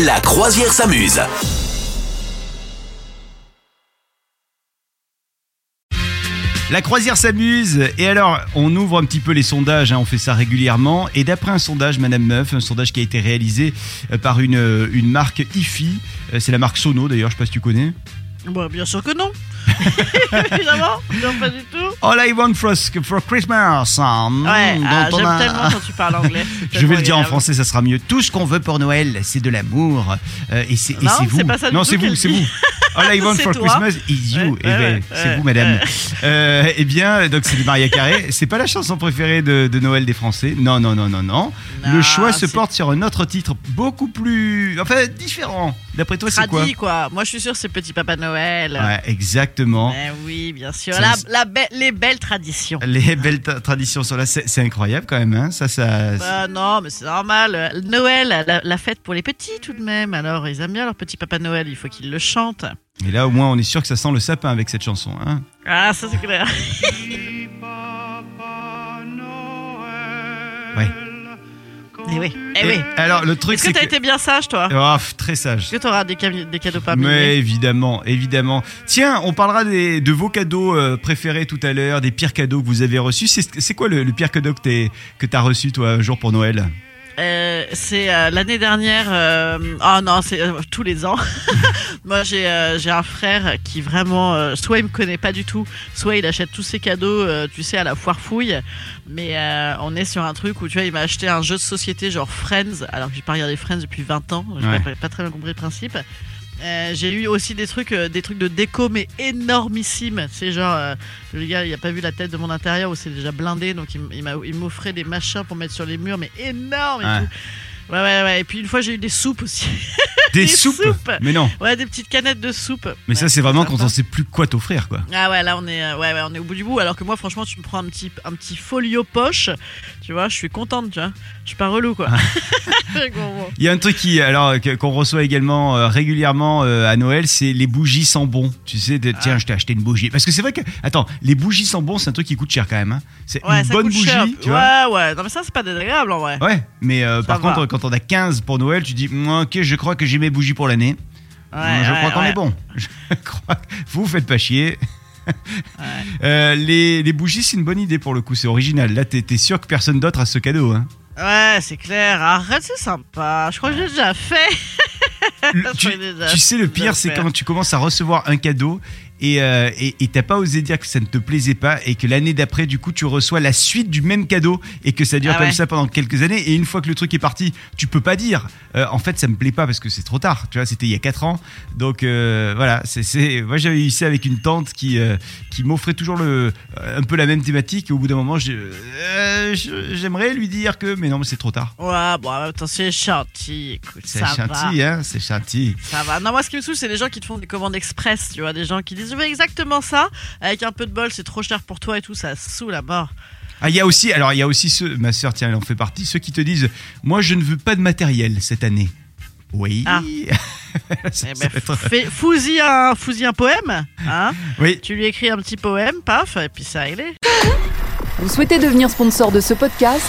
La croisière s'amuse. La croisière s'amuse et alors on ouvre un petit peu les sondages, hein, on fait ça régulièrement et d'après un sondage Madame Meuf, un sondage qui a été réalisé euh, par une, euh, une marque IFI, euh, c'est la marque Sono d'ailleurs, je sais pas si tu connais. Bah, bien sûr que non. Évidemment, non, pas du tout. All I want for, for Christmas. hein, Ouais, ah, j'aime a- tellement quand tu parles anglais. Je vais le dire en français, ça sera mieux. Tout ce qu'on veut pour Noël, c'est de l'amour. Euh, et c'est et Non, c'est vous. pas ça non, c'est vous, c'est vous. All I want for toi. Christmas is you. Ouais, Eh ben, c'est vous, madame. Euh, eh bien, donc c'est du Maria Carré. C'est pas la chanson préférée de, de Noël des Français. Non, non, non, non, non. Non, Le choix se porte sur un autre titre beaucoup plus, enfin, différent. D'après toi, c'est quoi quoi. Moi, je suis sûre, c'est Petit Papa Noël. Ouais, exactement. Eh oui, bien sûr. La, la be- les belles traditions. Les belles tra- traditions sont là. C'est incroyable quand même. Hein ça, ça. Bah non, mais c'est normal. Noël, la, la fête pour les petits tout de même. Alors, ils aiment bien leur petit Papa Noël. Il faut qu'ils le chantent. Et là, au moins, on est sûr que ça sent le sapin avec cette chanson. Hein Ah, ça c'est clair. ouais. Eh oui, eh Et oui. Alors, le truc, Est-ce que c'est t'as que. été bien sage, toi Oh, pff, très sage. Est-ce que t'auras des, cami- des cadeaux parmi Mais évidemment, évidemment. Tiens, on parlera des, de vos cadeaux euh, préférés tout à l'heure, des pires cadeaux que vous avez reçus. C'est c'est quoi le, le pire cadeau que t'es- que t'as reçu, toi, un jour pour Noël? Euh, c'est euh, l'année dernière. euh, Oh non, c'est euh, tous les ans. Moi, j'ai euh, j'ai un frère qui vraiment, euh, soit il me connaît pas du tout, soit il achète tous ses cadeaux, euh, tu sais, à la foire fouille. Mais euh, on est sur un truc où tu vois, il m'a acheté un jeu de société genre Friends, alors que j'ai pas regardé Friends depuis 20 ans. J'ai Ouais. pas, pas très bien compris le principe. Euh, j'ai eu aussi des trucs, euh, des trucs de déco mais énormissimes. C'est genre euh, le gars, il a pas vu la tête de mon intérieur où c'est déjà blindé, donc il, m'offrait des machins pour mettre sur les murs, mais énormes et Ouais. tout. Ouais, ouais, ouais. Et puis une fois, j'ai eu des soupes aussi. Des, Des soupes. soupes. Mais non. Ouais, des petites canettes de soupe. Mais ça, c'est vraiment quand on sait plus quoi t'offrir, quoi. Ah ouais, là on est, euh, ouais, ouais, on est au bout du bout. Alors que moi, franchement, tu me prends un petit, un petit folio poche, tu vois, je suis contente, tu vois. Je suis pas relou, quoi. Bon. Il y a un truc qui, alors, qu'on reçoit également euh, régulièrement euh, à Noël, c'est les bougies sans bon. Tu sais, de- tiens, Ah. je t'ai acheté une bougie. Parce que c'est vrai que, attends, les bougies sans bon, c'est un truc qui coûte cher quand même. hein. C'est Ouais, une bonne bougie, cher. tu vois. Ouais, ouais. Non, mais ça, c'est pas désagréable en vrai. Ouais, mais par va. contre, quand on a 15 pour Noël, tu dis, Hum, ok, je crois que j'ai mes bougies pour l'année. Ouais, je ouais, crois qu'on ouais. est bon. Je crois que vous faites pas chier. Euh, les, les bougies, c'est une bonne idée pour le coup, c'est original. Là, t'es t'es sûr que personne d'autre a ce cadeau. Hein. Ouais, c'est clair. Arrête, c'est sympa. Je crois que j'ai déjà fait. Tu, sais, le pire, c'est quand tu commences à recevoir un cadeau et euh, t'as pas osé dire que ça ne te plaisait pas et que l'année d'après, du coup, tu reçois la suite du même cadeau et que ça dure Ah comme ça pendant quelques années. Et une fois que le truc est parti, tu peux pas dire. euh, en fait, ça me plaît pas parce que c'est trop tard. Tu vois, c'était il y a 4 ans. Donc euh, voilà, c'est. Moi, j'avais eu ça avec une tante qui euh, qui m'offrait toujours le un peu la même thématique. Et au bout d'un moment, j'aimerais lui dire que, mais non, mais c'est trop tard. Ouais, bon, temps, c'est gentil. Écoute, C'est gentil, hein, c'est Ça va. Non, moi, ce qui me saoule, c'est les gens qui te font des commandes express. Tu vois, des gens qui disent Je veux exactement ça. Avec un peu de bol, c'est trop cher pour toi et tout. Ça saoule à mort. Ah, il y a aussi, alors il y a aussi ceux, ma soeur, tiens, elle en fait partie, ceux qui te disent, moi je ne veux pas de matériel cette année. Oui. Ah. Ça- Eh ben, être- fais- Fous-y un, un poème. Hein Oui. tu lui écris un petit poème, paf, et puis ça, il est. Vous souhaitez devenir sponsor de ce podcast?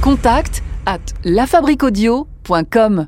Contact à lafabriquaudio.com.